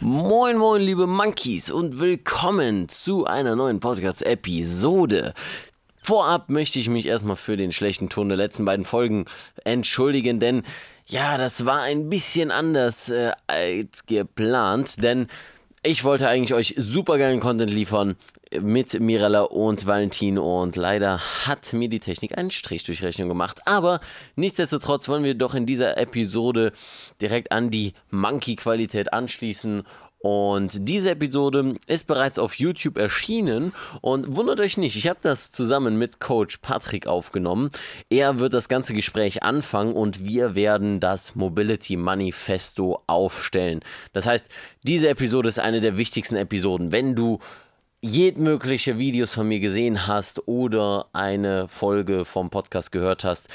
Moin, moin, liebe Monkeys und willkommen zu einer neuen Podcast-Episode. Vorab möchte ich mich erstmal für den schlechten Ton der letzten beiden Folgen entschuldigen, denn ja, das war ein bisschen anders äh, als geplant, denn ich wollte eigentlich euch super geilen Content liefern mit Mirella und Valentin und leider hat mir die Technik einen Strich durch Rechnung gemacht. Aber nichtsdestotrotz wollen wir doch in dieser Episode direkt an die Monkey-Qualität anschließen und diese Episode ist bereits auf YouTube erschienen und wundert euch nicht, ich habe das zusammen mit Coach Patrick aufgenommen. Er wird das ganze Gespräch anfangen und wir werden das Mobility Manifesto aufstellen. Das heißt, diese Episode ist eine der wichtigsten Episoden. Wenn du jedmögliche Videos von mir gesehen hast oder eine Folge vom Podcast gehört hast,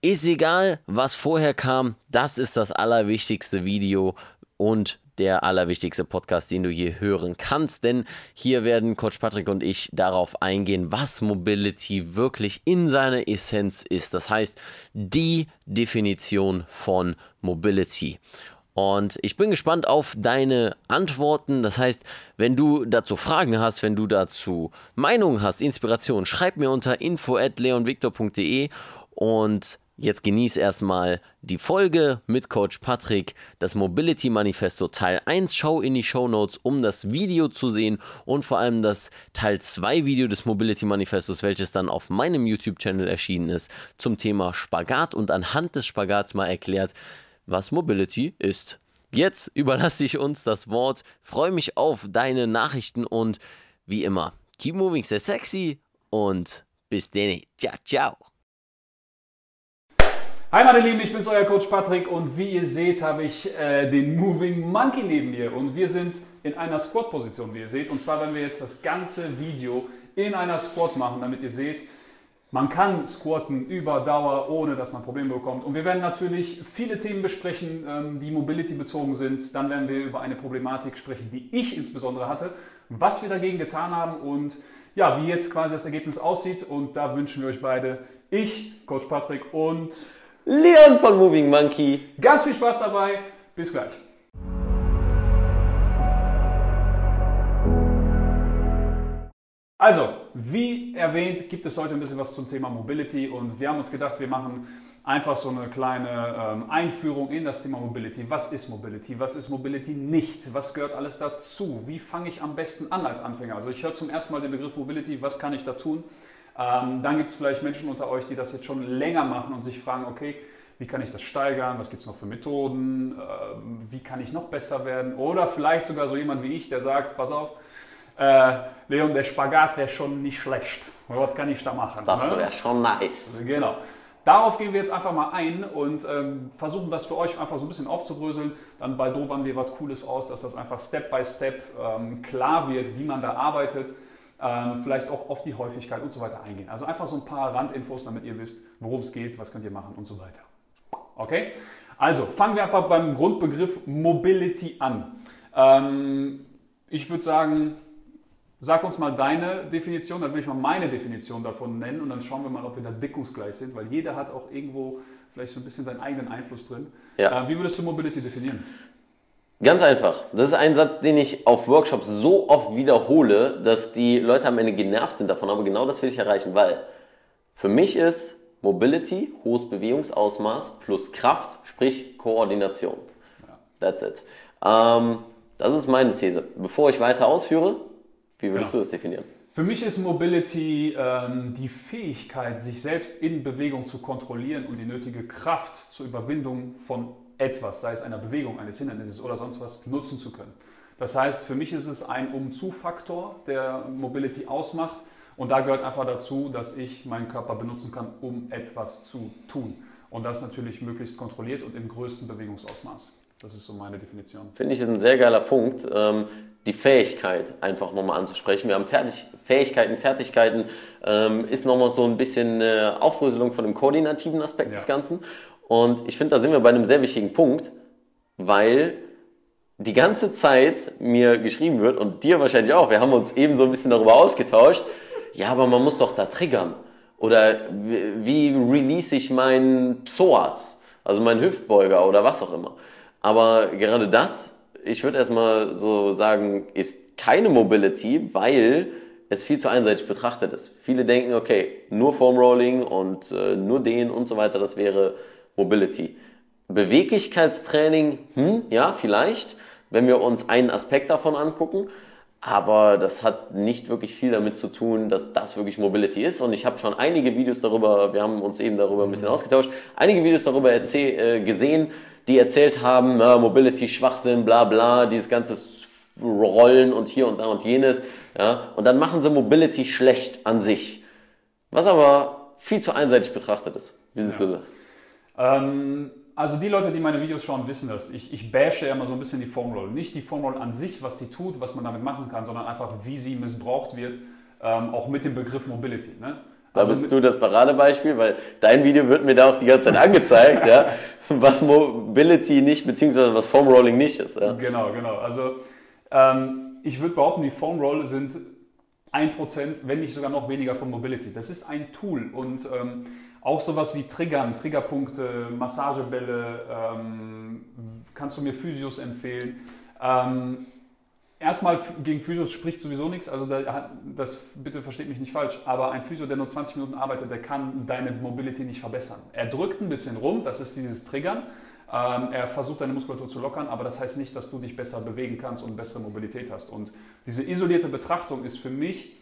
ist egal, was vorher kam, das ist das allerwichtigste Video und der allerwichtigste Podcast, den du je hören kannst, denn hier werden Coach Patrick und ich darauf eingehen, was Mobility wirklich in seiner Essenz ist. Das heißt, die Definition von Mobility. Und ich bin gespannt auf deine Antworten. Das heißt, wenn du dazu Fragen hast, wenn du dazu Meinungen hast, Inspiration, schreib mir unter info@leonvictor.de und jetzt genieß erstmal die Folge mit Coach Patrick, das Mobility Manifesto Teil 1. Schau in die Show Notes, um das Video zu sehen und vor allem das Teil 2 Video des Mobility Manifestos, welches dann auf meinem YouTube-Channel erschienen ist, zum Thema Spagat und anhand des Spagats mal erklärt, was Mobility ist. Jetzt überlasse ich uns das Wort, freue mich auf deine Nachrichten und wie immer, keep moving, sehr sexy und bis denn. Ciao, ciao. Hi meine Lieben, ich bin's euer Coach Patrick und wie ihr seht, habe ich äh, den Moving Monkey neben mir und wir sind in einer Squat-Position, wie ihr seht. Und zwar werden wir jetzt das ganze Video in einer Squat machen, damit ihr seht, man kann squatten über Dauer, ohne dass man Probleme bekommt. Und wir werden natürlich viele Themen besprechen, ähm, die Mobility bezogen sind. Dann werden wir über eine Problematik sprechen, die ich insbesondere hatte, was wir dagegen getan haben und ja, wie jetzt quasi das Ergebnis aussieht. Und da wünschen wir euch beide, ich, Coach Patrick und Leon von Moving Monkey. Ganz viel Spaß dabei. Bis gleich. Also, wie erwähnt, gibt es heute ein bisschen was zum Thema Mobility und wir haben uns gedacht, wir machen einfach so eine kleine ähm, Einführung in das Thema Mobility. Was ist Mobility? Was ist Mobility nicht? Was gehört alles dazu? Wie fange ich am besten an als Anfänger? Also ich höre zum ersten Mal den Begriff Mobility, was kann ich da tun? Ähm, dann gibt es vielleicht Menschen unter euch, die das jetzt schon länger machen und sich fragen, okay, wie kann ich das steigern? Was gibt es noch für Methoden? Ähm, wie kann ich noch besser werden? Oder vielleicht sogar so jemand wie ich, der sagt, pass auf, äh, Leon, der Spagat wäre schon nicht schlecht. Was kann ich da machen? Das ne? wäre schon nice. Genau. Darauf gehen wir jetzt einfach mal ein und ähm, versuchen das für euch einfach so ein bisschen aufzubröseln. Dann baldowern wir was Cooles aus, dass das einfach Step by Step ähm, klar wird, wie man da arbeitet. Ähm, vielleicht auch auf die Häufigkeit und so weiter eingehen. Also einfach so ein paar Randinfos, damit ihr wisst, worum es geht, was könnt ihr machen und so weiter. Okay? Also fangen wir einfach beim Grundbegriff Mobility an. Ähm, ich würde sagen, Sag uns mal deine Definition, dann will ich mal meine Definition davon nennen und dann schauen wir mal, ob wir da deckungsgleich sind, weil jeder hat auch irgendwo vielleicht so ein bisschen seinen eigenen Einfluss drin. Ja. Äh, wie würdest du Mobility definieren? Ganz einfach. Das ist ein Satz, den ich auf Workshops so oft wiederhole, dass die Leute am Ende genervt sind davon, aber genau das will ich erreichen, weil für mich ist Mobility hohes Bewegungsausmaß plus Kraft, sprich Koordination. Ja. That's it. Ähm, das ist meine These. Bevor ich weiter ausführe, wie würdest genau. du das definieren? Für mich ist Mobility ähm, die Fähigkeit, sich selbst in Bewegung zu kontrollieren und die nötige Kraft zur Überwindung von etwas, sei es einer Bewegung, eines Hindernisses oder sonst was, nutzen zu können. Das heißt, für mich ist es ein Um-Zu-Faktor, der Mobility ausmacht. Und da gehört einfach dazu, dass ich meinen Körper benutzen kann, um etwas zu tun. Und das natürlich möglichst kontrolliert und im größten Bewegungsausmaß. Das ist so meine Definition. Finde ich, ist ein sehr geiler Punkt. Ähm, die Fähigkeit einfach nochmal anzusprechen. Wir haben Fertig Fähigkeiten, Fertigkeiten, ähm, ist nochmal so ein bisschen eine Aufrüsselung von dem koordinativen Aspekt ja. des Ganzen. Und ich finde, da sind wir bei einem sehr wichtigen Punkt, weil die ganze Zeit mir geschrieben wird und dir wahrscheinlich auch, wir haben uns eben so ein bisschen darüber ausgetauscht, ja, aber man muss doch da triggern. Oder wie release ich meinen Psoas, also meinen Hüftbeuger oder was auch immer. Aber gerade das ich würde erstmal so sagen, ist keine Mobility, weil es viel zu einseitig betrachtet ist. Viele denken, okay, nur Foam Rolling und äh, nur den und so weiter, das wäre Mobility. Beweglichkeitstraining, hm, ja, vielleicht, wenn wir uns einen Aspekt davon angucken. Aber das hat nicht wirklich viel damit zu tun, dass das wirklich Mobility ist. Und ich habe schon einige Videos darüber, wir haben uns eben darüber ein bisschen mhm. ausgetauscht, einige Videos darüber äh, gesehen, die erzählt haben, äh, Mobility, Schwachsinn, bla bla, dieses ganze Rollen und hier und da und jenes. Ja? Und dann machen sie Mobility schlecht an sich. Was aber viel zu einseitig betrachtet ist. Wie siehst ja. du das? Ähm, also die Leute, die meine Videos schauen, wissen das. Ich, ich bashe ja immer so ein bisschen die Formroll. Nicht die Formroll an sich, was sie tut, was man damit machen kann, sondern einfach, wie sie missbraucht wird, ähm, auch mit dem Begriff Mobility. Ne? Da also bist du das Paradebeispiel, weil dein Video wird mir da auch die ganze Zeit angezeigt, ja, was Mobility nicht, beziehungsweise was Foam nicht ist. Ja. Genau, genau. Also ähm, ich würde behaupten, die Foam sind 1%, wenn nicht sogar noch weniger von Mobility. Das ist ein Tool und ähm, auch sowas wie Triggern, Triggerpunkte, Massagebälle, ähm, kannst du mir Physios empfehlen. Ähm, erstmal gegen Physios spricht sowieso nichts, also da, das bitte versteht mich nicht falsch, aber ein Physio, der nur 20 Minuten arbeitet, der kann deine Mobility nicht verbessern. Er drückt ein bisschen rum, das ist dieses Triggern. Ähm, er versucht deine Muskulatur zu lockern, aber das heißt nicht, dass du dich besser bewegen kannst und bessere Mobilität hast. Und diese isolierte Betrachtung ist für mich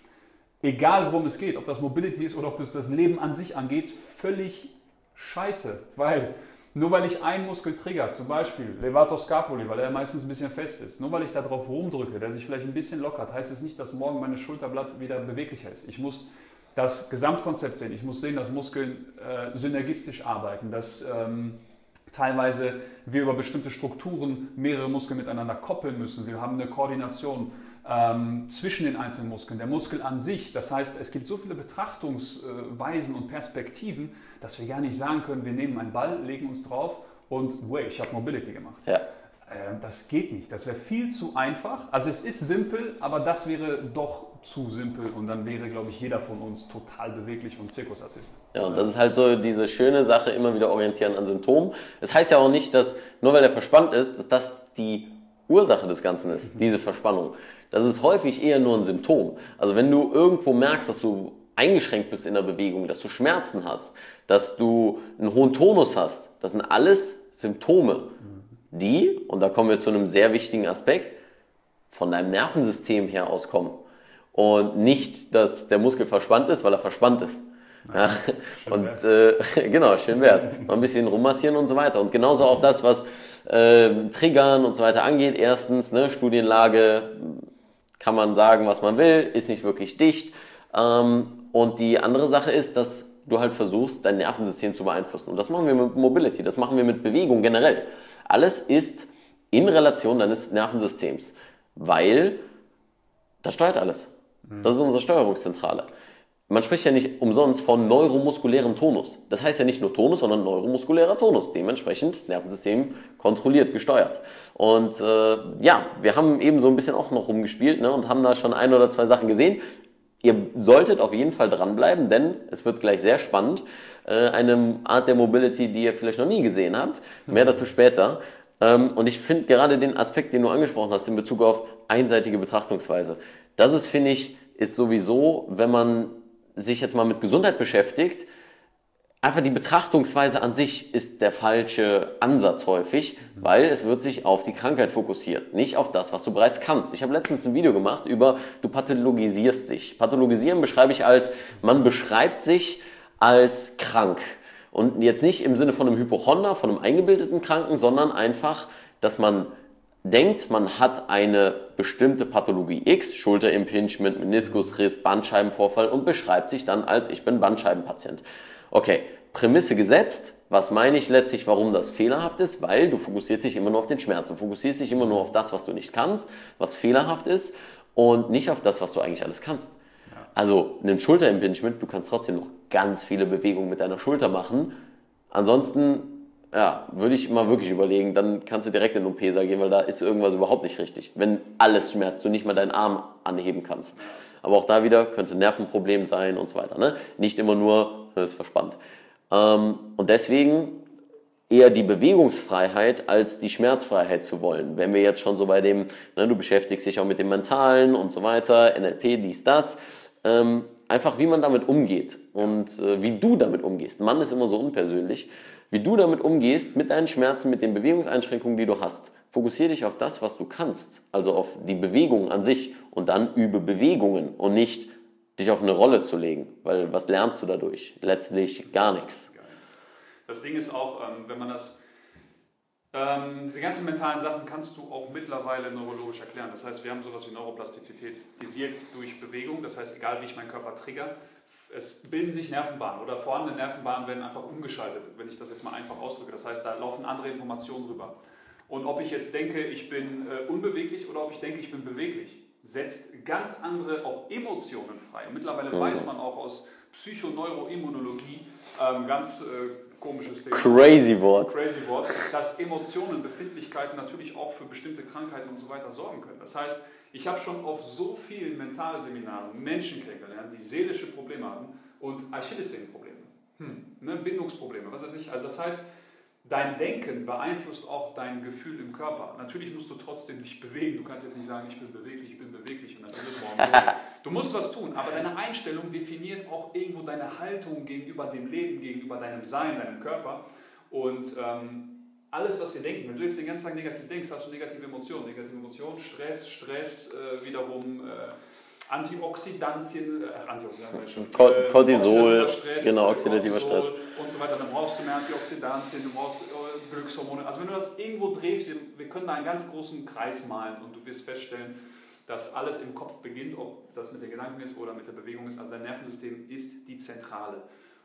egal worum es geht, ob das Mobility ist oder ob es das Leben an sich angeht, völlig scheiße. Weil nur weil ich einen Muskel trigger, zum Beispiel Levator Scapuli, weil er meistens ein bisschen fest ist, nur weil ich da drauf rumdrücke, der sich vielleicht ein bisschen lockert, heißt es nicht, dass morgen meine Schulterblatt wieder beweglicher ist. Ich muss das Gesamtkonzept sehen. Ich muss sehen, dass Muskeln äh, synergistisch arbeiten, dass ähm, teilweise wir über bestimmte Strukturen mehrere Muskeln miteinander koppeln müssen. Wir haben eine Koordination ähm, zwischen den einzelnen Muskeln, der Muskel an sich. Das heißt, es gibt so viele Betrachtungsweisen und Perspektiven, dass wir gar nicht sagen können, wir nehmen einen Ball, legen uns drauf und, wait, ich habe Mobility gemacht. Ja. Ähm, das geht nicht. Das wäre viel zu einfach. Also es ist simpel, aber das wäre doch zu simpel und dann wäre, glaube ich, jeder von uns total beweglich und Zirkusartist. Ja, und das ist halt so diese schöne Sache, immer wieder orientieren an Symptomen. Es das heißt ja auch nicht, dass nur weil er verspannt ist, dass das die Ursache des Ganzen ist, diese Verspannung. Das ist häufig eher nur ein Symptom. Also wenn du irgendwo merkst, dass du eingeschränkt bist in der Bewegung, dass du Schmerzen hast, dass du einen hohen Tonus hast, das sind alles Symptome, die, und da kommen wir zu einem sehr wichtigen Aspekt, von deinem Nervensystem her auskommen. Und nicht, dass der Muskel verspannt ist, weil er verspannt ist. Ja, und äh, genau, schön wär's. Mal ein bisschen rummassieren und so weiter. Und genauso auch das, was äh, Triggern und so weiter angeht. Erstens, ne, Studienlage, kann man sagen, was man will, ist nicht wirklich dicht. Ähm, und die andere Sache ist, dass du halt versuchst, dein Nervensystem zu beeinflussen. Und das machen wir mit Mobility, das machen wir mit Bewegung generell. Alles ist in Relation deines Nervensystems, weil das steuert alles. Das ist unsere Steuerungszentrale man spricht ja nicht umsonst von neuromuskulärem Tonus. Das heißt ja nicht nur Tonus, sondern neuromuskulärer Tonus. Dementsprechend Nervensystem kontrolliert, gesteuert. Und äh, ja, wir haben eben so ein bisschen auch noch rumgespielt ne, und haben da schon ein oder zwei Sachen gesehen. Ihr solltet auf jeden Fall dranbleiben, denn es wird gleich sehr spannend. Äh, eine Art der Mobility, die ihr vielleicht noch nie gesehen habt. Mehr dazu später. Ähm, und ich finde gerade den Aspekt, den du angesprochen hast, in Bezug auf einseitige Betrachtungsweise. Das ist, finde ich, ist sowieso, wenn man sich jetzt mal mit Gesundheit beschäftigt, einfach die Betrachtungsweise an sich ist der falsche Ansatz häufig, weil es wird sich auf die Krankheit fokussiert, nicht auf das, was du bereits kannst. Ich habe letztens ein Video gemacht über, du pathologisierst dich. Pathologisieren beschreibe ich als, man beschreibt sich als krank. Und jetzt nicht im Sinne von einem Hypochonder, von einem eingebildeten Kranken, sondern einfach, dass man denkt, man hat eine bestimmte Pathologie X, Schulterimpingement, Meniskusriss, Bandscheibenvorfall und beschreibt sich dann als ich bin Bandscheibenpatient. Okay, Prämisse gesetzt. Was meine ich letztlich, warum das fehlerhaft ist? Weil du fokussierst dich immer nur auf den Schmerz. Du fokussierst dich immer nur auf das, was du nicht kannst, was fehlerhaft ist und nicht auf das, was du eigentlich alles kannst. Also ein Schulterimpingement, du kannst trotzdem noch ganz viele Bewegungen mit deiner Schulter machen. Ansonsten ja, würde ich mal wirklich überlegen, dann kannst du direkt in den OP-Saal gehen, weil da ist irgendwas überhaupt nicht richtig. Wenn alles schmerzt, du nicht mal deinen Arm anheben kannst. Aber auch da wieder könnte ein Nervenproblem sein und so weiter. Ne? Nicht immer nur, es ist verspannt. Ähm, und deswegen eher die Bewegungsfreiheit als die Schmerzfreiheit zu wollen. Wenn wir jetzt schon so bei dem, ne, du beschäftigst dich auch mit dem Mentalen und so weiter, NLP, dies, das, ähm, einfach wie man damit umgeht und äh, wie du damit umgehst. Mann ist immer so unpersönlich. Wie du damit umgehst, mit deinen Schmerzen, mit den Bewegungseinschränkungen, die du hast. Fokussiere dich auf das, was du kannst, also auf die Bewegung an sich und dann übe Bewegungen und nicht dich auf eine Rolle zu legen, weil was lernst du dadurch? Letztlich gar nichts. Das Ding ist auch, ähm, wenn man das, ähm, diese ganzen mentalen Sachen kannst du auch mittlerweile neurologisch erklären. Das heißt, wir haben sowas wie Neuroplastizität, die wirkt durch Bewegung. Das heißt, egal wie ich meinen Körper trigger, es bilden sich Nervenbahnen oder vorhandene Nervenbahnen werden einfach umgeschaltet, wenn ich das jetzt mal einfach ausdrücke. Das heißt, da laufen andere Informationen rüber. Und ob ich jetzt denke, ich bin äh, unbeweglich oder ob ich denke, ich bin beweglich, setzt ganz andere auch Emotionen frei. Und mittlerweile mhm. weiß man auch aus Psychoneuroimmunologie, ähm, ganz äh, komisches Thema. Crazy Wort. Crazy Wort, dass Emotionen, Befindlichkeiten natürlich auch für bestimmte Krankheiten und so weiter sorgen können. Das heißt, ich habe schon auf so vielen Mentalseminaren Menschen kennengelernt, die seelische Probleme haben und Achillessehnenprobleme, hm. ne, Bindungsprobleme, was weiß ich. Also das heißt, dein Denken beeinflusst auch dein Gefühl im Körper. Natürlich musst du trotzdem dich bewegen. Du kannst jetzt nicht sagen, ich bin beweglich, ich bin beweglich und dann ist es morgen. Du musst was tun, aber deine Einstellung definiert auch irgendwo deine Haltung gegenüber dem Leben, gegenüber deinem Sein, deinem Körper. Und ähm, alles, was wir denken, wenn du jetzt den ganzen Tag negativ denkst, hast du negative Emotionen. Negative Emotionen, Stress, Stress, äh, wiederum äh, Antioxidantien, äh, Antioxidantien schon, äh, Cortisol, Stress, genau, oxidativer Stress. Und so weiter. Dann brauchst du mehr Antioxidantien, du brauchst äh, Glückshormone. Also wenn du das irgendwo drehst, wir, wir können da einen ganz großen Kreis malen und du wirst feststellen, dass alles im Kopf beginnt, ob das mit den Gedanken ist oder mit der Bewegung ist. Also dein Nervensystem ist die Zentrale.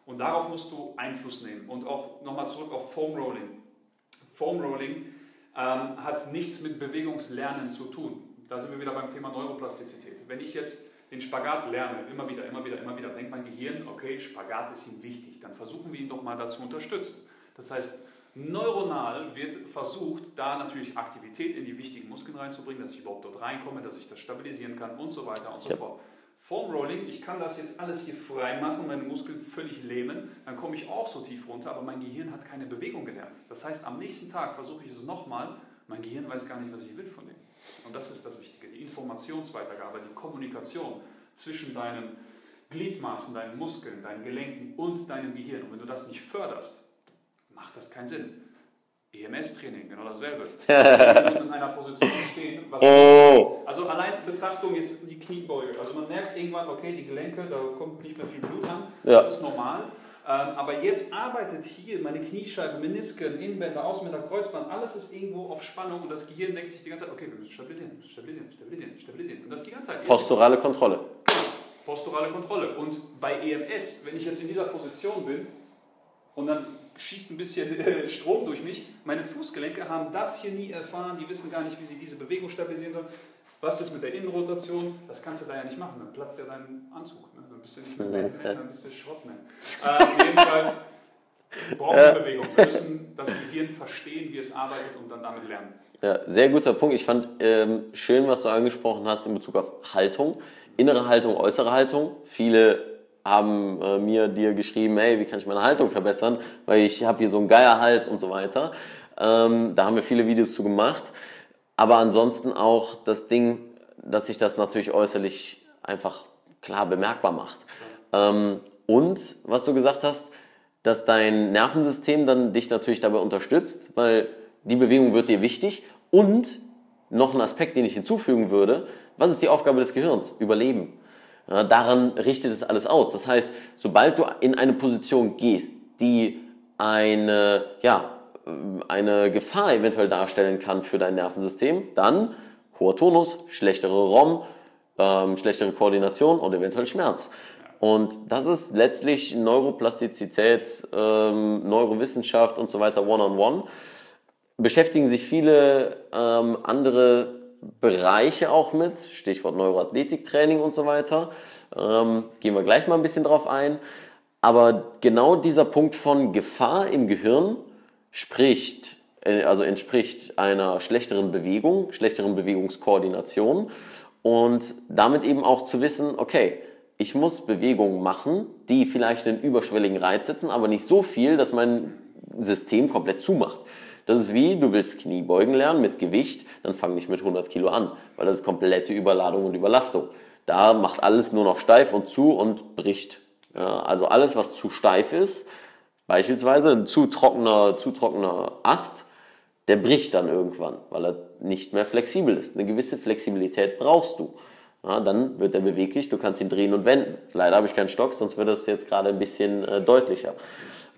Und darauf musst du Einfluss nehmen. Und auch nochmal zurück auf Foam Rolling. Foam Rolling ähm, hat nichts mit Bewegungslernen zu tun. Da sind wir wieder beim Thema Neuroplastizität. Wenn ich jetzt den Spagat lerne, immer wieder, immer wieder, immer wieder, denkt mein Gehirn, okay, Spagat ist ihm wichtig, dann versuchen wir ihn doch mal dazu unterstützen. Das heißt, neuronal wird versucht, da natürlich Aktivität in die wichtigen Muskeln reinzubringen, dass ich überhaupt dort reinkomme, dass ich das stabilisieren kann und so weiter und so ja. fort. Foam Rolling, ich kann das jetzt alles hier frei machen, meine Muskeln völlig lähmen, dann komme ich auch so tief runter, aber mein Gehirn hat keine Bewegung gelernt. Das heißt, am nächsten Tag versuche ich es nochmal, mein Gehirn weiß gar nicht, was ich will von dem. Und das ist das Wichtige, die Informationsweitergabe, die Kommunikation zwischen deinen Gliedmaßen, deinen Muskeln, deinen Gelenken und deinem Gehirn. Und wenn du das nicht förderst, macht das keinen Sinn. EMS-Training, genau dasselbe. in einer Position stehen, oh. also allein Betrachtung jetzt die Kniebeuge. Also man merkt irgendwann, okay, die Gelenke, da kommt nicht mehr viel Blut an, ja. das ist normal. Ähm, aber jetzt arbeitet hier meine Kniescheibe, Menisken, Innenbänder, Außenbänder, Kreuzband, alles ist irgendwo auf Spannung und das Gehirn denkt sich die ganze Zeit, okay, wir müssen stabilisieren, müssen stabilisieren, stabilisieren, stabilisieren. Und das die ganze Zeit. Posturale Kontrolle. Genau, posturale Kontrolle. Und bei EMS, wenn ich jetzt in dieser Position bin und dann schießt ein bisschen äh, Strom durch mich. Meine Fußgelenke haben das hier nie erfahren, die wissen gar nicht, wie sie diese Bewegung stabilisieren sollen. Was ist mit der Innenrotation? Das kannst du da ja nicht machen, dann platzt ja dein Anzug. Ne? Dann bist du nicht mehr Batman, dann bist du Schrottman. Äh, jedenfalls brauchen wir Bewegung. Wir müssen das Gehirn verstehen, wie es arbeitet und dann damit lernen. Ja, sehr guter Punkt. Ich fand ähm, schön, was du angesprochen hast in Bezug auf Haltung. Innere Haltung, äußere Haltung. Viele haben äh, mir dir geschrieben, hey, wie kann ich meine Haltung verbessern, weil ich habe hier so einen Geierhals und so weiter. Ähm, da haben wir viele Videos zu gemacht. Aber ansonsten auch das Ding, dass sich das natürlich äußerlich einfach klar bemerkbar macht. Ähm, und was du gesagt hast, dass dein Nervensystem dann dich natürlich dabei unterstützt, weil die Bewegung wird dir wichtig. Und noch ein Aspekt, den ich hinzufügen würde, was ist die Aufgabe des Gehirns? Überleben. Ja, daran richtet es alles aus. Das heißt, sobald du in eine Position gehst, die eine, ja, eine Gefahr eventuell darstellen kann für dein Nervensystem, dann hoher Tonus, schlechtere ROM, ähm, schlechtere Koordination und eventuell Schmerz. Und das ist letztlich Neuroplastizität, ähm, Neurowissenschaft und so weiter one-on-one. -on -one. Beschäftigen sich viele ähm, andere Bereiche auch mit, Stichwort Neuroathletiktraining und so weiter. Ähm, gehen wir gleich mal ein bisschen drauf ein. Aber genau dieser Punkt von Gefahr im Gehirn spricht, äh, also entspricht einer schlechteren Bewegung, schlechteren Bewegungskoordination und damit eben auch zu wissen, okay, ich muss Bewegungen machen, die vielleicht einen überschwelligen Reiz setzen, aber nicht so viel, dass mein System komplett zumacht. Das ist wie, du willst Kniebeugen lernen mit Gewicht, dann fang nicht mit 100 Kilo an, weil das ist komplette Überladung und Überlastung. Da macht alles nur noch steif und zu und bricht. Ja, also alles, was zu steif ist, beispielsweise ein zu trockener, zu trockener Ast, der bricht dann irgendwann, weil er nicht mehr flexibel ist. Eine gewisse Flexibilität brauchst du. Ja, dann wird er beweglich, du kannst ihn drehen und wenden. Leider habe ich keinen Stock, sonst wird das jetzt gerade ein bisschen äh, deutlicher.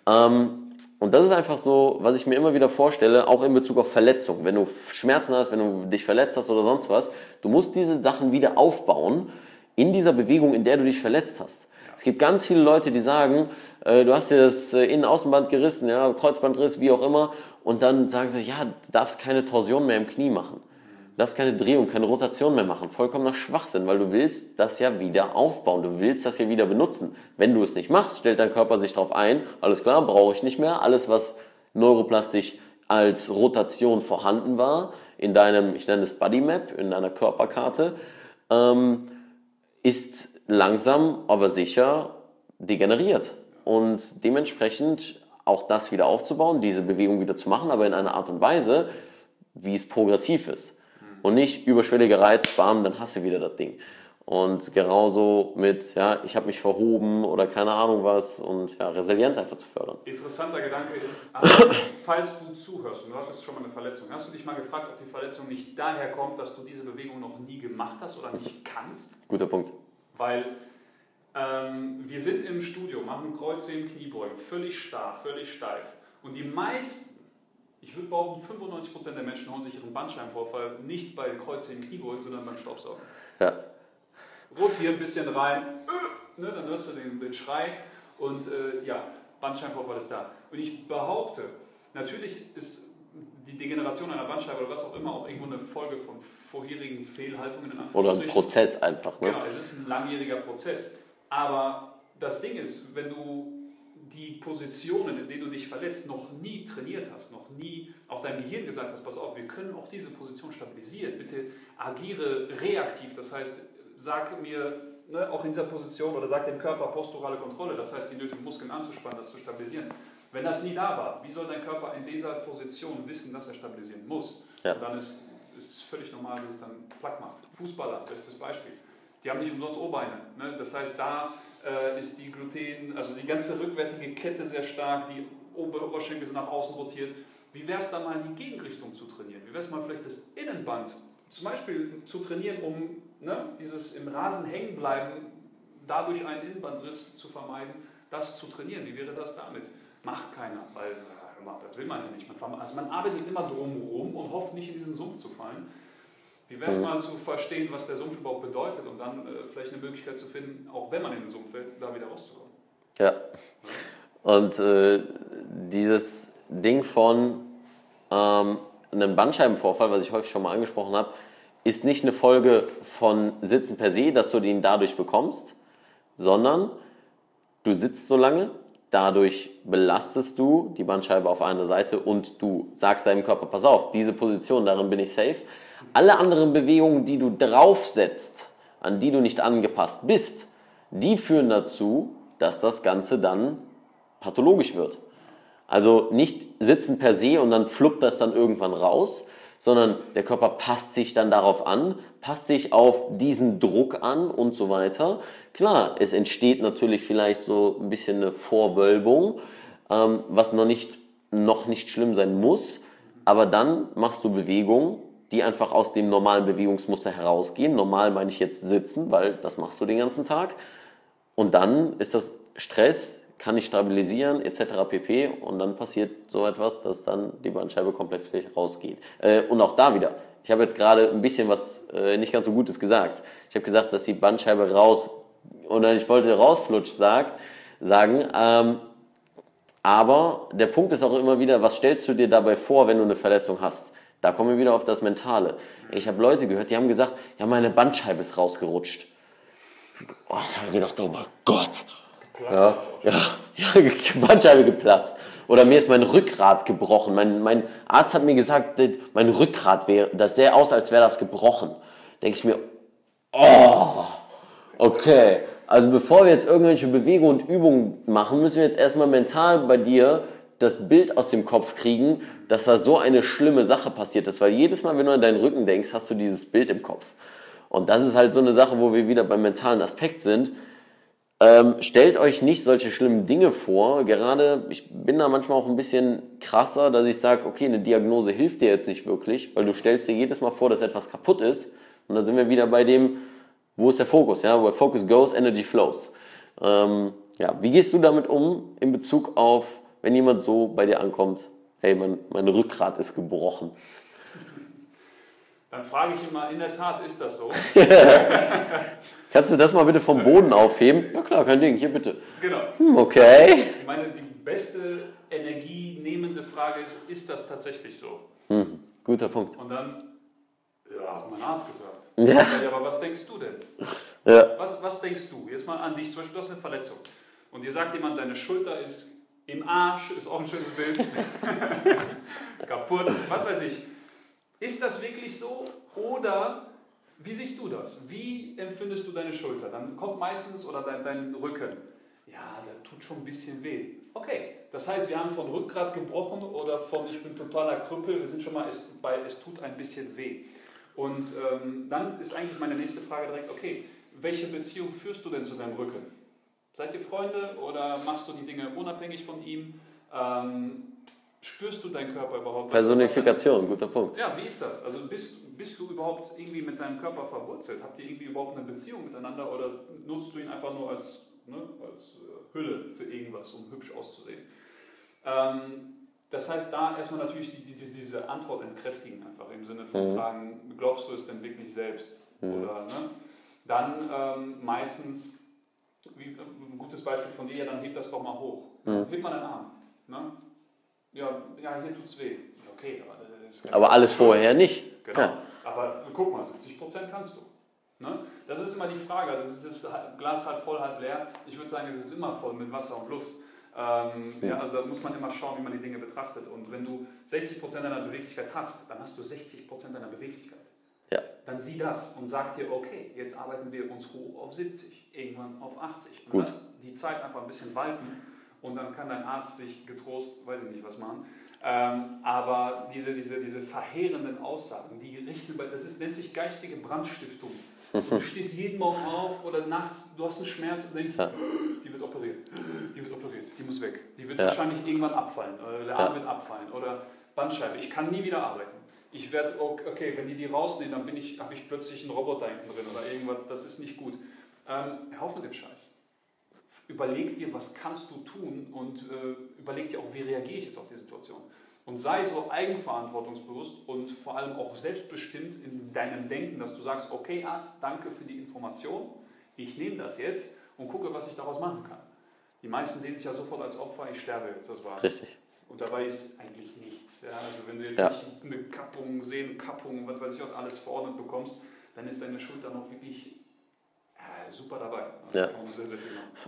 Ähm, und das ist einfach so, was ich mir immer wieder vorstelle, auch in Bezug auf Verletzungen. Wenn du Schmerzen hast, wenn du dich verletzt hast oder sonst was, du musst diese Sachen wieder aufbauen in dieser Bewegung, in der du dich verletzt hast. Es gibt ganz viele Leute, die sagen, äh, du hast dir das äh, Innen-Außenband gerissen, ja, Kreuzbandriss, wie auch immer, und dann sagen sie, ja, du darfst keine Torsion mehr im Knie machen. Darfst keine Drehung, keine Rotation mehr machen. Vollkommener Schwachsinn, weil du willst das ja wieder aufbauen. Du willst das ja wieder benutzen. Wenn du es nicht machst, stellt dein Körper sich darauf ein, alles klar, brauche ich nicht mehr. Alles, was neuroplastisch als Rotation vorhanden war, in deinem, ich nenne es Bodymap, in deiner Körperkarte, ähm, ist langsam, aber sicher degeneriert. Und dementsprechend auch das wieder aufzubauen, diese Bewegung wieder zu machen, aber in einer Art und Weise, wie es progressiv ist. Und nicht überschwelliger Reiz, bam, dann hast du wieder das Ding. Und genauso mit, ja, ich habe mich verhoben oder keine Ahnung was und ja, Resilienz einfach zu fördern. Interessanter Gedanke ist, falls du zuhörst und du hattest schon mal eine Verletzung, hast du dich mal gefragt, ob die Verletzung nicht daher kommt, dass du diese Bewegung noch nie gemacht hast oder nicht kannst? Guter Punkt. Weil ähm, wir sind im Studio, machen Kreuze im Kniebeugen, völlig starr, völlig steif. Und die meisten ich würde behaupten, 95% der Menschen holen sich ihren Bandscheibenvorfall nicht bei Kreuze im Kniebeugen, sondern beim Staubsaugen. Ja. Rotieren ein bisschen rein, äh, ne, dann hörst du den, den Schrei und äh, ja, Bandscheibenvorfall ist da. Und ich behaupte, natürlich ist die Degeneration einer Bandscheibe oder was auch immer auch irgendwo eine Folge von vorherigen Fehlhaltungen in Oder ein Prozess einfach. Ne? Genau, es ist ein langjähriger Prozess. Aber das Ding ist, wenn du die Positionen, in denen du dich verletzt, noch nie trainiert hast, noch nie auch deinem Gehirn gesagt hast, pass auf, wir können auch diese Position stabilisieren. Bitte agiere reaktiv, das heißt, sag mir ne, auch in dieser Position oder sag dem Körper posturale Kontrolle, das heißt, die nötigen Muskeln anzuspannen, das zu stabilisieren. Wenn das nie da war, wie soll dein Körper in dieser Position wissen, dass er stabilisieren muss? Ja. Und dann ist es völlig normal, wenn es dann platt macht. Fußballer, bestes Beispiel. Die haben nicht umsonst O-Beine. Ne? Das heißt, da äh, ist die Gluten, also die ganze rückwärtige Kette sehr stark, die Ober Oberschenkel sind nach außen rotiert. Wie wäre es da mal in die Gegenrichtung zu trainieren? Wie wäre es mal vielleicht das Innenband zum Beispiel zu trainieren, um ne, dieses im Rasen hängen bleiben, dadurch einen Innenbandriss zu vermeiden, das zu trainieren? Wie wäre das damit? Macht keiner, weil das will man ja nicht. also man arbeitet immer drumherum und hofft nicht in diesen Sumpf zu fallen. Wie wäre es mal zu verstehen, was der Sumpf überhaupt bedeutet und dann äh, vielleicht eine Möglichkeit zu finden, auch wenn man in den Sumpf fällt, da wieder rauszukommen? Ja. Und äh, dieses Ding von ähm, einem Bandscheibenvorfall, was ich häufig schon mal angesprochen habe, ist nicht eine Folge von Sitzen per se, dass du den dadurch bekommst, sondern du sitzt so lange, dadurch belastest du die Bandscheibe auf einer Seite und du sagst deinem Körper, pass auf, diese Position, darin bin ich safe alle anderen Bewegungen, die du draufsetzt, an die du nicht angepasst bist, die führen dazu, dass das Ganze dann pathologisch wird. Also nicht sitzen per se und dann fluppt das dann irgendwann raus, sondern der Körper passt sich dann darauf an, passt sich auf diesen Druck an und so weiter. Klar, es entsteht natürlich vielleicht so ein bisschen eine Vorwölbung, ähm, was noch nicht, noch nicht schlimm sein muss, aber dann machst du Bewegungen, die einfach aus dem normalen Bewegungsmuster herausgehen. Normal meine ich jetzt sitzen, weil das machst du den ganzen Tag. Und dann ist das Stress, kann ich stabilisieren, etc. pp. Und dann passiert so etwas, dass dann die Bandscheibe komplett rausgeht. Äh, und auch da wieder. Ich habe jetzt gerade ein bisschen was äh, nicht ganz so Gutes gesagt. Ich habe gesagt, dass die Bandscheibe raus, oder ich wollte rausflutscht sagt, sagen. Ähm, aber der Punkt ist auch immer wieder, was stellst du dir dabei vor, wenn du eine Verletzung hast? Da kommen wir wieder auf das Mentale. Ich habe Leute gehört, die haben gesagt, ja, meine Bandscheibe ist rausgerutscht. Oh, ich habe gedacht, oh mein Gott. Ja, ja, ja, Bandscheibe geplatzt. Oder mir ist mein Rückgrat gebrochen. Mein, mein Arzt hat mir gesagt, mein Rückgrat wäre, das sähe aus, als wäre das gebrochen. Denke ich mir, oh, okay. Also bevor wir jetzt irgendwelche Bewegungen und Übungen machen, müssen wir jetzt erstmal mental bei dir das Bild aus dem Kopf kriegen, dass da so eine schlimme Sache passiert ist. Weil jedes Mal, wenn du an deinen Rücken denkst, hast du dieses Bild im Kopf. Und das ist halt so eine Sache, wo wir wieder beim mentalen Aspekt sind. Ähm, stellt euch nicht solche schlimmen Dinge vor. Gerade, ich bin da manchmal auch ein bisschen krasser, dass ich sage, okay, eine Diagnose hilft dir jetzt nicht wirklich, weil du stellst dir jedes Mal vor, dass etwas kaputt ist. Und da sind wir wieder bei dem, wo ist der Fokus? Ja, where focus goes, energy flows. Ähm, ja, wie gehst du damit um in Bezug auf, wenn jemand so bei dir ankommt, hey, mein, mein Rückgrat ist gebrochen? Dann frage ich immer, in der Tat ist das so. Kannst du das mal bitte vom Boden aufheben? Ja klar, kein Ding, hier bitte. Genau. Hm, okay. Ich meine, die beste energienehmende Frage ist, ist das tatsächlich so? Hm, guter Punkt. Und dann, ja, hat mein Arzt gesagt. Ja. Ja, aber was denkst du denn? Ja. Was, was denkst du? Jetzt mal an dich, zum Beispiel, du hast eine Verletzung. Und dir sagt jemand, deine Schulter ist im Arsch, ist auch ein schönes Bild. Kaputt, was weiß ich. Ist das wirklich so? Oder wie siehst du das? Wie empfindest du deine Schulter? Dann kommt meistens, oder dein, dein Rücken. Ja, der tut schon ein bisschen weh. Okay, das heißt, wir haben von Rückgrat gebrochen oder von ich bin totaler Krüppel. Wir sind schon mal bei es tut ein bisschen weh. Und ähm, dann ist eigentlich meine nächste Frage direkt, okay, welche Beziehung führst du denn zu deinem Rücken? Seid ihr Freunde oder machst du die Dinge unabhängig von ihm? Ähm, spürst du deinen Körper überhaupt? Personifikation, guter Punkt. Ja, wie ist das? Also bist, bist du überhaupt irgendwie mit deinem Körper verwurzelt? Habt ihr irgendwie überhaupt eine Beziehung miteinander oder nutzt du ihn einfach nur als, ne, als äh, Hülle für irgendwas, um hübsch auszusehen? Ähm, das heißt, da erstmal natürlich die, die, diese Antwort entkräftigen, einfach im Sinne von mhm. Fragen, glaubst du es denn wirklich selbst? Mhm. Oder, ne? Dann ähm, meistens, wie, ein gutes Beispiel von dir, dann heb das doch mal hoch. Mhm. Heb mal deinen Arm. Ne? Ja, ja, hier tut's weh. Okay, aber, aber alles vorher nicht. Genau. Ja. Aber guck mal, 70 Prozent kannst du. Ne? Das ist immer die Frage. Also es ist Glas halb voll, halb leer. Ich würde sagen, es ist immer voll mit Wasser und Luft. Ähm, ja. ja. also da muss man immer schauen, wie man die Dinge betrachtet. Und wenn du 60% deiner Beweglichkeit hast, dann hast du 60% deiner Beweglichkeit. Ja. Dann sieh das und sag dir, okay, jetzt arbeiten wir uns hoch auf 70, irgendwann auf 80. Und Gut. lass die Zeit einfach ein bisschen walten und dann kann dein Arzt sich getrost, weiß ich nicht, was machen. Ähm, aber diese, diese, diese verheerenden Aussagen, die richten, das ist, nennt sich geistige Brandstiftung. Du stehst jeden Morgen auf oder nachts, du hast einen Schmerz und denkst, ja. die wird operiert, die wird operiert, die muss weg. Die wird ja. wahrscheinlich irgendwann abfallen, oder der Arm ja. wird abfallen oder Bandscheibe. Ich kann nie wieder arbeiten. Ich werde, okay, wenn die die rausnehmen, dann ich, habe ich plötzlich einen Roboter hinten drin oder irgendwas, das ist nicht gut. Ähm, hör auf mit dem Scheiß. Überleg dir, was kannst du tun und äh, überleg dir auch, wie reagiere ich jetzt auf die Situation. Und sei so eigenverantwortungsbewusst und vor allem auch selbstbestimmt in deinem Denken, dass du sagst, okay Arzt, danke für die Information, ich nehme das jetzt und gucke, was ich daraus machen kann. Die meisten sehen sich ja sofort als Opfer, ich sterbe jetzt, das war's. Richtig. Und dabei ist eigentlich nichts. Ja? Also wenn du jetzt ja. nicht eine Kappung, Sehnenkappung, was weiß ich was alles verordnet bekommst, dann ist deine Schulter noch wirklich äh, super dabei. Also ja. Sehr, sehr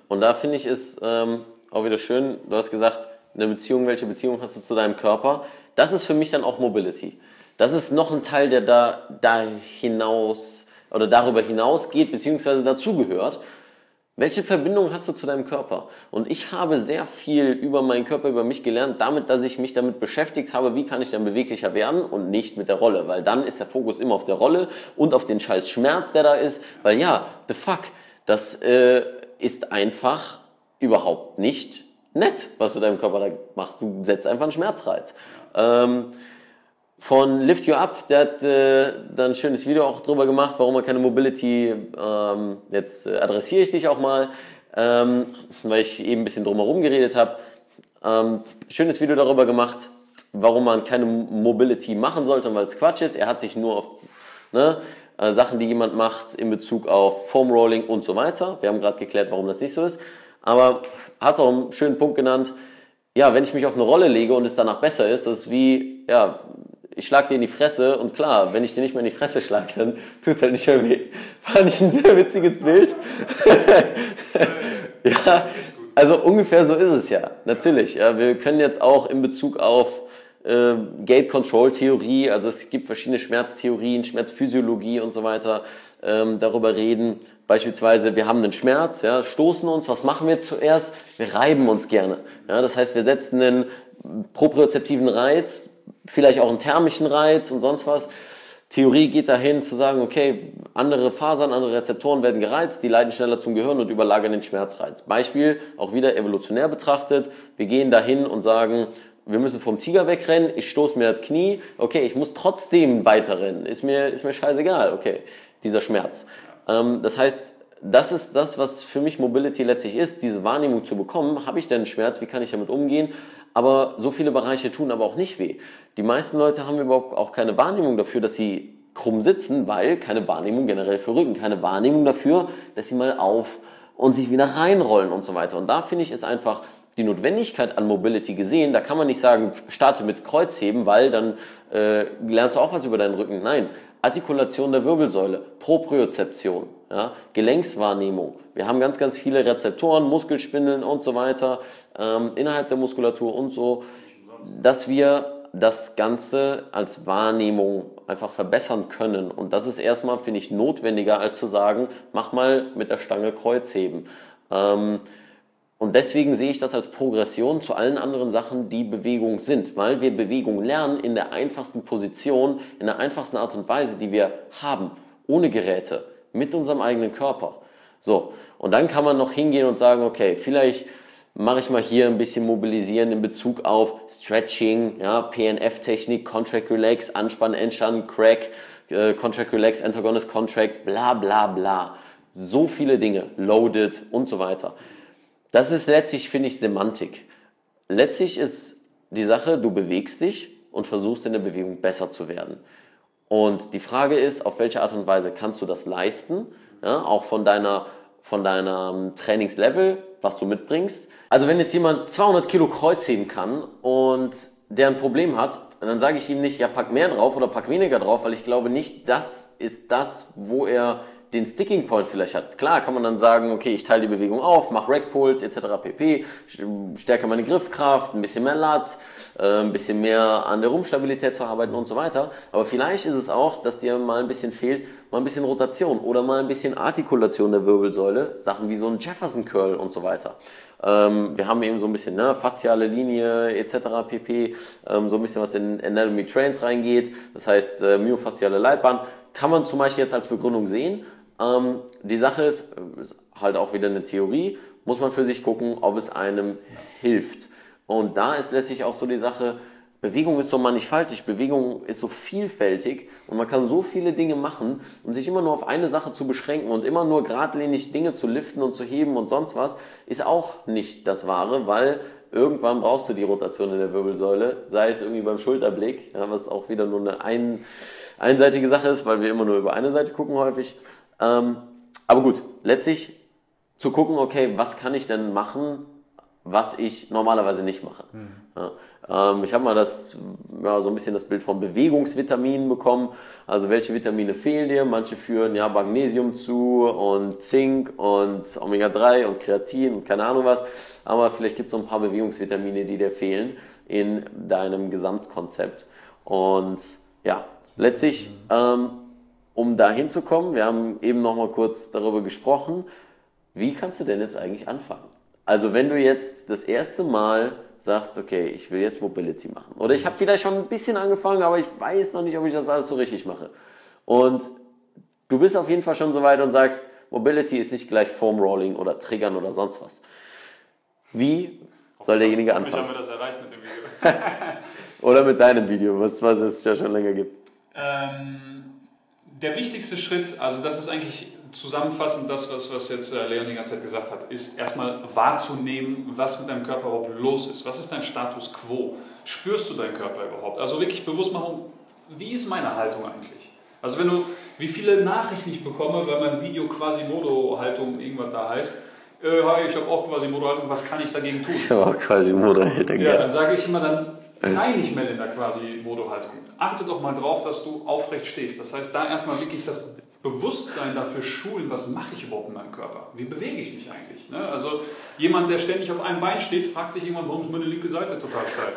und da finde ich es ähm, auch wieder schön, du hast gesagt, eine Beziehung, welche Beziehung hast du zu deinem Körper? Das ist für mich dann auch Mobility. Das ist noch ein Teil, der da, da hinaus oder darüber hinausgeht, beziehungsweise dazugehört. Welche Verbindung hast du zu deinem Körper? Und ich habe sehr viel über meinen Körper, über mich gelernt, damit, dass ich mich damit beschäftigt habe, wie kann ich dann beweglicher werden und nicht mit der Rolle, weil dann ist der Fokus immer auf der Rolle und auf den scheiß Schmerz, der da ist, weil ja, the fuck, das äh, ist einfach überhaupt nicht nett, was du deinem Körper da machst. Du setzt einfach einen Schmerzreiz. Ähm, von Lift You Up, der hat äh, dann ein schönes Video auch drüber gemacht, warum er keine Mobility, ähm, jetzt äh, adressiere ich dich auch mal, ähm, weil ich eben ein bisschen drumherum geredet habe. Ähm, schönes Video darüber gemacht, warum man keine Mobility machen sollte, weil es Quatsch ist. Er hat sich nur auf ne, äh, Sachen, die jemand macht in Bezug auf Foam Rolling und so weiter. Wir haben gerade geklärt, warum das nicht so ist. Aber hast auch einen schönen Punkt genannt. Ja, wenn ich mich auf eine Rolle lege und es danach besser ist, das ist wie, ja, ich schlag dir in die Fresse und klar, wenn ich dir nicht mehr in die Fresse schlage, dann tut halt nicht mehr weh. Fand ich ein sehr witziges Bild. ja, also ungefähr so ist es ja, natürlich. Ja, wir können jetzt auch in Bezug auf äh, Gate Control Theorie, also es gibt verschiedene Schmerztheorien, Schmerzphysiologie und so weiter, ähm, darüber reden. Beispielsweise, wir haben einen Schmerz, ja, stoßen uns, was machen wir zuerst? Wir reiben uns gerne. Ja, das heißt, wir setzen einen propriozeptiven Reiz, vielleicht auch einen thermischen Reiz und sonst was. Theorie geht dahin zu sagen, okay, andere Fasern, andere Rezeptoren werden gereizt, die leiten schneller zum Gehirn und überlagern den Schmerzreiz. Beispiel, auch wieder evolutionär betrachtet, wir gehen dahin und sagen, wir müssen vom Tiger wegrennen, ich stoße mir das Knie, okay, ich muss trotzdem weiterrennen, ist mir, ist mir scheißegal, okay, dieser Schmerz. Ähm, das heißt, das ist das, was für mich Mobility letztlich ist, diese Wahrnehmung zu bekommen, habe ich denn Schmerz, wie kann ich damit umgehen, aber so viele Bereiche tun aber auch nicht weh. Die meisten Leute haben überhaupt auch keine Wahrnehmung dafür, dass sie krumm sitzen, weil keine Wahrnehmung generell für Rücken, keine Wahrnehmung dafür, dass sie mal auf und sich wieder reinrollen und so weiter. Und da finde ich, ist einfach die Notwendigkeit an Mobility gesehen. Da kann man nicht sagen, starte mit Kreuzheben, weil dann äh, lernst du auch was über deinen Rücken. Nein, Artikulation der Wirbelsäule, Propriozeption, ja, Gelenkswahrnehmung. Wir haben ganz, ganz viele Rezeptoren, Muskelspindeln und so weiter ähm, innerhalb der Muskulatur und so, dass wir das Ganze als Wahrnehmung einfach verbessern können. Und das ist erstmal, finde ich, notwendiger, als zu sagen, mach mal mit der Stange Kreuzheben. Ähm, und deswegen sehe ich das als Progression zu allen anderen Sachen, die Bewegung sind, weil wir Bewegung lernen in der einfachsten Position, in der einfachsten Art und Weise, die wir haben, ohne Geräte, mit unserem eigenen Körper. So, und dann kann man noch hingehen und sagen, okay, vielleicht mache ich mal hier ein bisschen mobilisieren in Bezug auf Stretching, ja, PNF-Technik, Contract Relax, Anspann, Entspannen, Crack, äh, Contract Relax, Antagonist Contract, bla bla bla. So viele Dinge, Loaded und so weiter. Das ist letztlich, finde ich, Semantik. Letztlich ist die Sache, du bewegst dich und versuchst in der Bewegung besser zu werden. Und die Frage ist, auf welche Art und Weise kannst du das leisten? Ja, auch von deiner, von deinem Trainingslevel, was du mitbringst. Also wenn jetzt jemand 200 Kilo Kreuzheben kann und der ein Problem hat, dann sage ich ihm nicht, ja, pack mehr drauf oder pack weniger drauf, weil ich glaube nicht, das ist das, wo er den Sticking Point vielleicht hat. Klar kann man dann sagen, okay, ich teile die Bewegung auf, mache Rack Pulls etc. pp, stärke meine Griffkraft, ein bisschen mehr Lat, äh, ein bisschen mehr an der Rumpfstabilität zu arbeiten und so weiter. Aber vielleicht ist es auch, dass dir mal ein bisschen fehlt, mal ein bisschen Rotation oder mal ein bisschen Artikulation der Wirbelsäule, Sachen wie so ein Jefferson Curl und so weiter. Ähm, wir haben eben so ein bisschen ne, fasziale Linie etc. pp, ähm, so ein bisschen was in Anatomy Trains reingeht, das heißt äh, myofasziale Leitbahn, kann man zum Beispiel jetzt als Begründung sehen, ähm, die Sache ist, ist halt auch wieder eine Theorie, muss man für sich gucken, ob es einem hilft. Und da ist letztlich auch so die Sache, Bewegung ist so mannigfaltig, Bewegung ist so vielfältig und man kann so viele Dinge machen und sich immer nur auf eine Sache zu beschränken und immer nur geradlinig Dinge zu liften und zu heben und sonst was, ist auch nicht das Wahre, weil irgendwann brauchst du die Rotation in der Wirbelsäule, sei es irgendwie beim Schulterblick, ja, was auch wieder nur eine ein, einseitige Sache ist, weil wir immer nur über eine Seite gucken häufig, ähm, aber gut, letztlich zu gucken, okay, was kann ich denn machen, was ich normalerweise nicht mache. Mhm. Ja, ähm, ich habe mal das, ja, so ein bisschen das Bild von Bewegungsvitaminen bekommen. Also welche Vitamine fehlen dir? Manche führen ja Magnesium zu und Zink und Omega-3 und Kreatin und keine Ahnung was. Aber vielleicht gibt es so ein paar Bewegungsvitamine, die dir fehlen in deinem Gesamtkonzept. Und ja, letztlich mhm. ähm, um da hinzukommen, wir haben eben noch mal kurz darüber gesprochen, wie kannst du denn jetzt eigentlich anfangen? Also wenn du jetzt das erste Mal sagst, okay, ich will jetzt Mobility machen. Oder ich habe vielleicht schon ein bisschen angefangen, aber ich weiß noch nicht, ob ich das alles so richtig mache. Und du bist auf jeden Fall schon so weit und sagst, Mobility ist nicht gleich Foam Rolling oder Triggern oder sonst was. Wie soll derjenige anfangen? Ich habe mir das erreicht mit dem Video. oder mit deinem Video, was, was es ja schon länger gibt. Ähm der wichtigste Schritt, also das ist eigentlich zusammenfassend das, was, was jetzt äh, Leon die ganze Zeit gesagt hat, ist erstmal wahrzunehmen, was mit deinem Körper überhaupt los ist. Was ist dein Status quo? Spürst du deinen Körper überhaupt? Also wirklich bewusst machen, wie ist meine Haltung eigentlich? Also wenn du, wie viele Nachrichten ich bekomme, weil mein Video quasi Modo-Haltung irgendwas da heißt, äh, ich habe auch quasi Modo-Haltung, was kann ich dagegen tun? Ich habe auch quasi Modo-Haltung. Ja, dann sage ich immer, dann sei nicht mehr in der quasi Modo-Haltung. Achte doch mal drauf, dass du aufrecht stehst. Das heißt, da erstmal wirklich das Bewusstsein dafür schulen, was mache ich überhaupt in meinem Körper? Wie bewege ich mich eigentlich? Ne? Also jemand, der ständig auf einem Bein steht, fragt sich irgendwann, warum ist meine linke Seite total steif?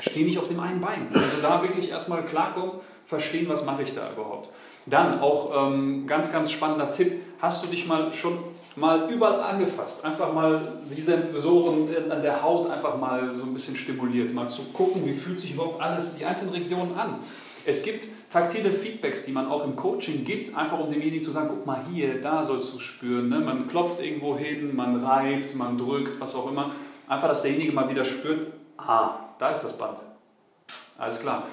Steh nicht auf dem einen Bein. Also da wirklich erstmal klarkommen, verstehen, was mache ich da überhaupt. Dann auch ähm, ganz, ganz spannender Tipp. Hast du dich mal schon mal überall angefasst? Einfach mal die Sensoren an der Haut einfach mal so ein bisschen stimuliert. Mal zu gucken, wie fühlt sich überhaupt alles, die einzelnen Regionen an. Es gibt taktile Feedbacks, die man auch im Coaching gibt, einfach um demjenigen zu sagen, guck mal hier, da sollst du spüren. Ne? Man klopft irgendwo hin, man reibt, man drückt, was auch immer. Einfach, dass derjenige mal wieder spürt, ah, da ist das Band. Alles klar.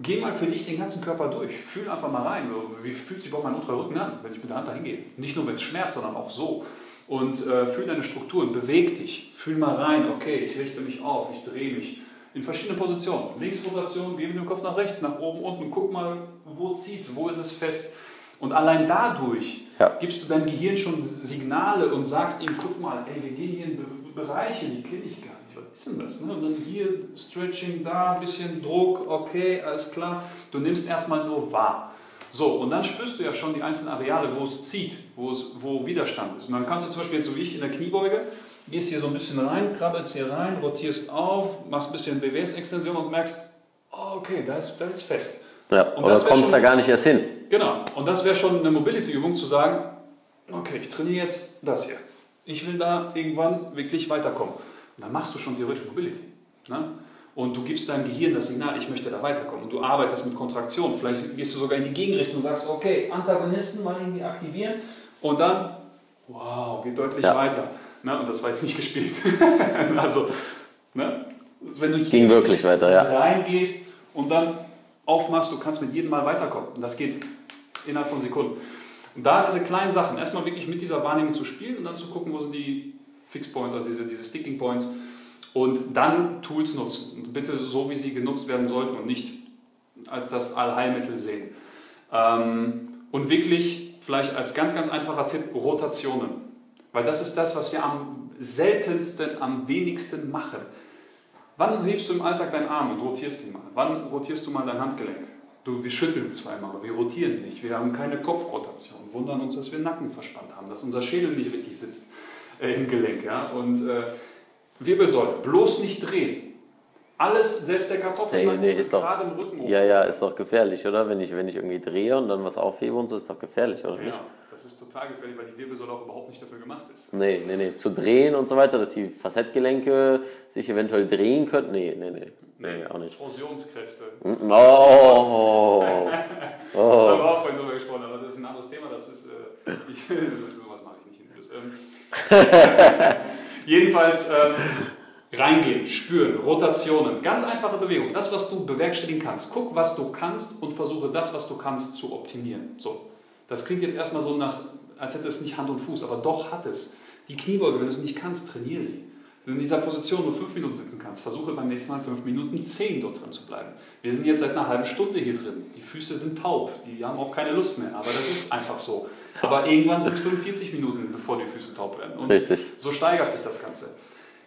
Geh mal für dich den ganzen Körper durch. Fühl einfach mal rein. Wie fühlt sich überhaupt mein unterer Rücken an, wenn ich mit der Hand dahin gehe? Nicht nur, wenn es schmerzt, sondern auch so. Und äh, fühl deine Strukturen, beweg dich. Fühl mal rein, okay, ich richte mich auf, ich drehe mich in verschiedene Positionen. Linksrotation, geh mit dem Kopf nach rechts, nach oben, unten. Guck mal, wo zieht es, wo ist es fest. Und allein dadurch ja. gibst du deinem Gehirn schon Signale und sagst ihm, guck mal, ey, wir gehen hier in Bereiche, die kenne ich gar nicht. Was ist denn das? Ne? Und dann hier Stretching, da ein bisschen Druck, okay, alles klar. Du nimmst erstmal nur wahr. So, und dann spürst du ja schon die einzelnen Areale, wo es zieht, wo, es, wo Widerstand ist. Und dann kannst du zum Beispiel jetzt so wie ich in der Kniebeuge, gehst hier so ein bisschen rein, krabbelst hier rein, rotierst auf, machst ein bisschen BWS-Extension und merkst, oh, okay, da ist, da ist fest. Ja, und oder kommst da gar nicht erst hin. Genau, und das wäre schon eine Mobility-Übung zu sagen, okay, ich trainiere jetzt das hier. Ich will da irgendwann wirklich weiterkommen. Dann machst du schon theoretisch Mobility. Ne? Und du gibst deinem Gehirn das Signal, ich möchte da weiterkommen. Und du arbeitest mit Kontraktion. Vielleicht gehst du sogar in die Gegenrichtung und sagst, okay, Antagonisten mal irgendwie aktivieren. Und dann, wow, geht deutlich ja. weiter. Ne? Und das war jetzt nicht gespielt. also, ne? wenn du hier Ging wirklich weiter, ja. reingehst und dann aufmachst, du kannst mit jedem Mal weiterkommen. Und das geht innerhalb von Sekunden. Und da diese kleinen Sachen, erstmal wirklich mit dieser Wahrnehmung zu spielen und dann zu gucken, wo sind die Fix Points, also diese, diese Sticking Points. Und dann Tools nutzen. Bitte so, wie sie genutzt werden sollten und nicht als das Allheilmittel sehen. Ähm, und wirklich, vielleicht als ganz, ganz einfacher Tipp, Rotationen. Weil das ist das, was wir am seltensten, am wenigsten machen. Wann hebst du im Alltag deinen Arm und rotierst ihn mal? Wann rotierst du mal dein Handgelenk? Du, wir schütteln zweimal, wir rotieren nicht. Wir haben keine Kopfrotation. Wundern uns, dass wir Nacken verspannt haben, dass unser Schädel nicht richtig sitzt äh, im Gelenk. Ja? Und äh, Wirbelsäule, bloß nicht drehen. Alles, selbst der Kartoffelsack nee, nee, ist gerade im Rücken. Ja, ja, ist doch gefährlich, oder? Wenn ich, wenn ich irgendwie drehe und dann was aufhebe und so, ist doch gefährlich, oder ja, nicht? das ist total gefährlich, weil die Wirbelsäule auch überhaupt nicht dafür gemacht ist. Nee, nee, nee. Zu drehen und so weiter, dass die Facettgelenke sich eventuell drehen können. Nee, nee, nee. Nee, auch nicht. Torsionskräfte. Mm, oh, oh, oh. oh. Da haben wir auch vorhin drüber gesprochen, aber das ist ein anderes Thema. Das ist, äh, ich, das ist sowas mache ich nicht in Videos. Ähm, jedenfalls, ähm, Reingehen, spüren, Rotationen, ganz einfache Bewegung. Das, was du bewerkstelligen kannst. Guck, was du kannst und versuche das, was du kannst, zu optimieren. So. Das klingt jetzt erstmal so nach, als hätte es nicht Hand und Fuß, aber doch hat es. Die Kniebeuge, wenn du es nicht kannst, trainiere sie. Wenn du in dieser Position nur fünf Minuten sitzen kannst, versuche beim nächsten Mal fünf Minuten zehn dort drin zu bleiben. Wir sind jetzt seit einer halben Stunde hier drin. Die Füße sind taub, die haben auch keine Lust mehr, aber das ist einfach so. Aber irgendwann sind es 45 Minuten, bevor die Füße taub werden. Und Richtig. so steigert sich das Ganze.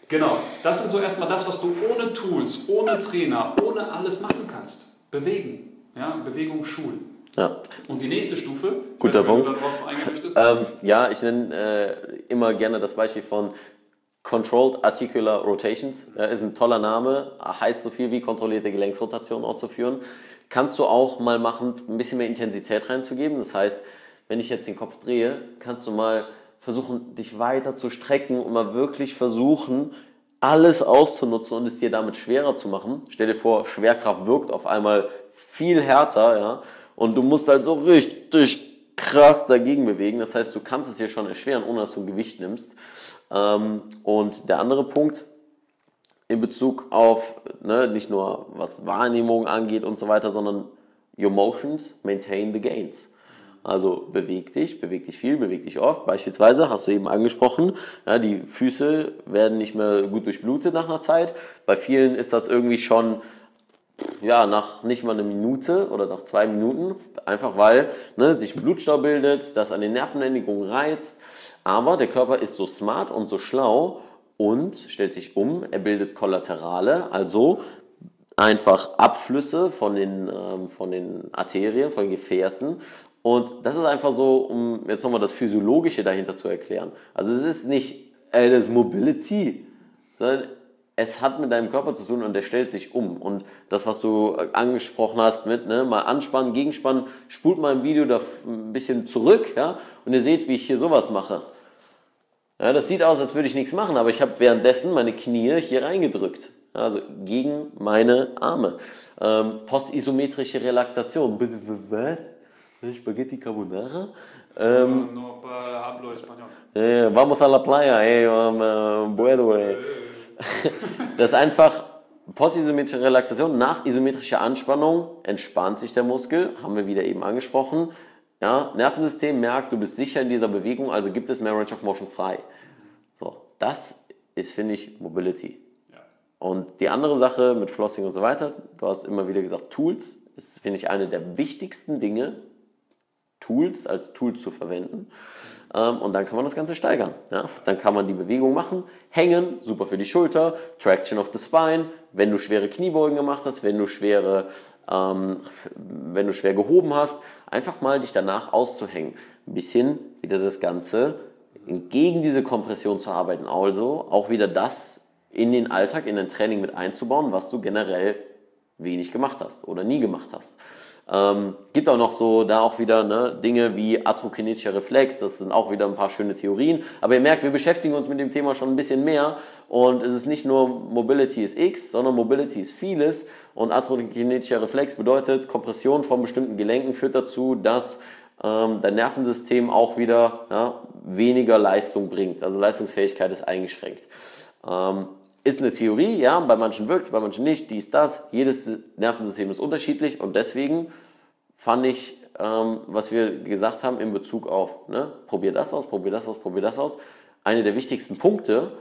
Genau, das sind so erstmal das, was du ohne Tools, ohne Trainer, ohne alles machen kannst. Bewegen. Ja, Bewegung schulen. Ja. Und die nächste Stufe, Guter Punkt. Ähm, ja, ich nenne äh, immer gerne das Beispiel von Controlled Articular Rotations. Ja, ist ein toller Name, heißt so viel wie kontrollierte Gelenksrotation auszuführen. Kannst du auch mal machen, ein bisschen mehr Intensität reinzugeben. Das heißt, wenn ich jetzt den Kopf drehe, kannst du mal versuchen, dich weiter zu strecken und mal wirklich versuchen, alles auszunutzen und es dir damit schwerer zu machen. Stell dir vor, Schwerkraft wirkt auf einmal viel härter, ja, und du musst halt so richtig krass dagegen bewegen. Das heißt, du kannst es dir schon erschweren, ohne dass du Gewicht nimmst. Ähm, und der andere Punkt in Bezug auf, ne, nicht nur was Wahrnehmung angeht und so weiter, sondern your motions maintain the gains. Also beweg dich, beweg dich viel, beweg dich oft. Beispielsweise hast du eben angesprochen, ja, die Füße werden nicht mehr gut durchblutet nach einer Zeit. Bei vielen ist das irgendwie schon ja, nach nicht mal einer Minute oder nach zwei Minuten, einfach weil ne, sich Blutstau bildet, das an den Nervenendigungen reizt. Aber der Körper ist so smart und so schlau und stellt sich um, er bildet Kollaterale, also einfach Abflüsse von den, ähm, von den Arterien, von den Gefäßen und das ist einfach so, um jetzt nochmal das Physiologische dahinter zu erklären. Also es ist nicht, ey, das Mobility, sondern es hat mit deinem Körper zu tun und der stellt sich um. Und das, was du angesprochen hast mit, ne, mal anspannen, gegenspannen, spult mal im Video da ein bisschen zurück, ja, und ihr seht, wie ich hier sowas mache. Ja, das sieht aus, als würde ich nichts machen, aber ich habe währenddessen meine Knie hier reingedrückt. Also gegen meine Arme. Ähm, postisometrische Relaxation. Was? Spaghetti Carbonara? Ähm, no, no hablo español. Eh, vamos a la playa, eh, um, bueno, eh. Das ist einfach postisometrische Relaxation. Nach isometrischer Anspannung entspannt sich der Muskel, haben wir wieder eben angesprochen. Ja, Nervensystem merkt, du bist sicher in dieser Bewegung, also gibt es mehr Range of Motion frei. So, das ist, finde ich, Mobility. Ja. Und die andere Sache mit Flossing und so weiter, du hast immer wieder gesagt, Tools, ist, finde ich, eine der wichtigsten Dinge, Tools als Tools zu verwenden. Ähm, und dann kann man das Ganze steigern. Dann kann man die Bewegung machen, hängen, super für die Schulter, Traction of the Spine, wenn du schwere Kniebeugen gemacht hast, wenn du schwere, ähm, wenn du schwer gehoben hast, einfach mal dich danach auszuhängen. Ein bisschen wieder das Ganze gegen diese Kompression zu arbeiten. Also auch wieder das in den Alltag, in den Training mit einzubauen, was du generell wenig gemacht hast oder nie gemacht hast. Ähm, gibt auch noch so da auch wieder ne, Dinge wie atrokinetischer Reflex, das sind auch wieder ein paar schöne Theorien. Aber ihr merkt, wir beschäftigen uns mit dem Thema schon ein bisschen mehr und es ist nicht nur Mobility ist X, sondern Mobility ist vieles und atrokinetischer Reflex bedeutet, Kompression von bestimmten Gelenken führt dazu, dass ähm, dein Nervensystem auch wieder ja, weniger Leistung bringt, also Leistungsfähigkeit ist eingeschränkt. Ähm, ist eine Theorie, ja, bei manchen wirkt es, bei manchen nicht, dies, das. Jedes Nervensystem ist unterschiedlich und deswegen fand ich, ähm, was wir gesagt haben in Bezug auf, ne, probier das aus, probier das aus, probier das aus, eine der wichtigsten Punkte,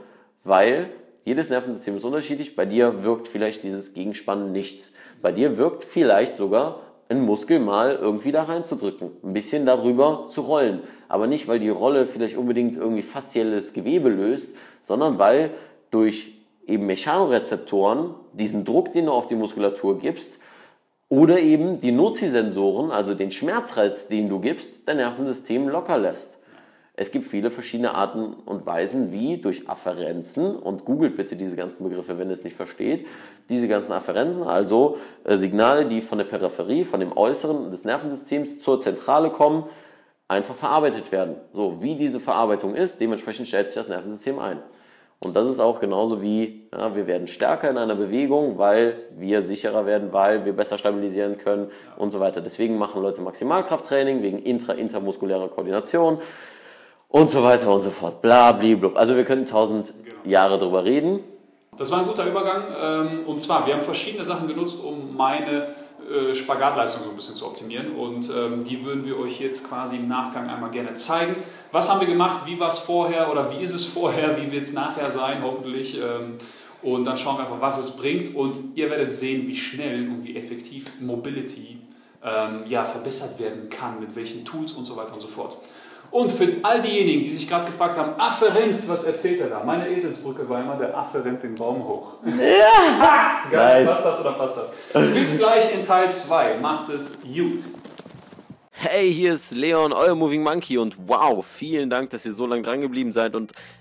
weil jedes Nervensystem ist unterschiedlich. Bei dir wirkt vielleicht dieses Gegenspannen nichts. Bei dir wirkt vielleicht sogar einen Muskel mal irgendwie da reinzudrücken, ein bisschen darüber zu rollen. Aber nicht, weil die Rolle vielleicht unbedingt irgendwie faszielles Gewebe löst, sondern weil durch eben Mechanorezeptoren diesen Druck, den du auf die Muskulatur gibst, oder eben die Nozisensoren, also den Schmerzreiz, den du gibst, dein Nervensystem locker lässt. Es gibt viele verschiedene Arten und Weisen, wie durch Afferenzen, und googelt bitte diese ganzen Begriffe, wenn ihr es nicht versteht, diese ganzen Afferenzen, also äh, Signale, die von der Peripherie, von dem Äußeren des Nervensystems zur Zentrale kommen, einfach verarbeitet werden. So, wie diese Verarbeitung ist, dementsprechend stellt sich das Nervensystem ein. Und das ist auch genauso wie, ja, wir werden stärker in einer Bewegung, weil wir sicherer werden, weil wir besser stabilisieren können und so weiter. Deswegen machen Leute Maximalkrafttraining wegen intra-intermuskulärer Koordination und so weiter und so fort. Bla, blub. Also wir könnten tausend genau. Jahre darüber reden. Das war ein guter Übergang. Ähm, und zwar, wir haben verschiedene Sachen genutzt, um meine äh, Spagatleistung so ein bisschen zu optimieren. Und ähm, die würden wir euch jetzt quasi im Nachgang einmal gerne zeigen. Was haben wir gemacht? Wie war es vorher oder wie ist es vorher? Wie wird es nachher sein, hoffentlich? Ähm, und dann schauen wir einfach, was es bringt. Und ihr werdet sehen, wie schnell und wie effektiv Mobility ähm, ja, verbessert werden kann, mit welchen Tools und so weiter und so fort. Und für all diejenigen, die sich gerade gefragt haben, Afferenz, was erzählt er da? Meine Eselsbrücke war immer, der Affe rennt den Baum hoch. Ja! Geil, nice. passt das oder passt das? Bis gleich in Teil 2. Macht es gut. Hey, hier ist Leon, euer Moving Monkey und wow, vielen Dank, dass ihr so lange dran geblieben seid und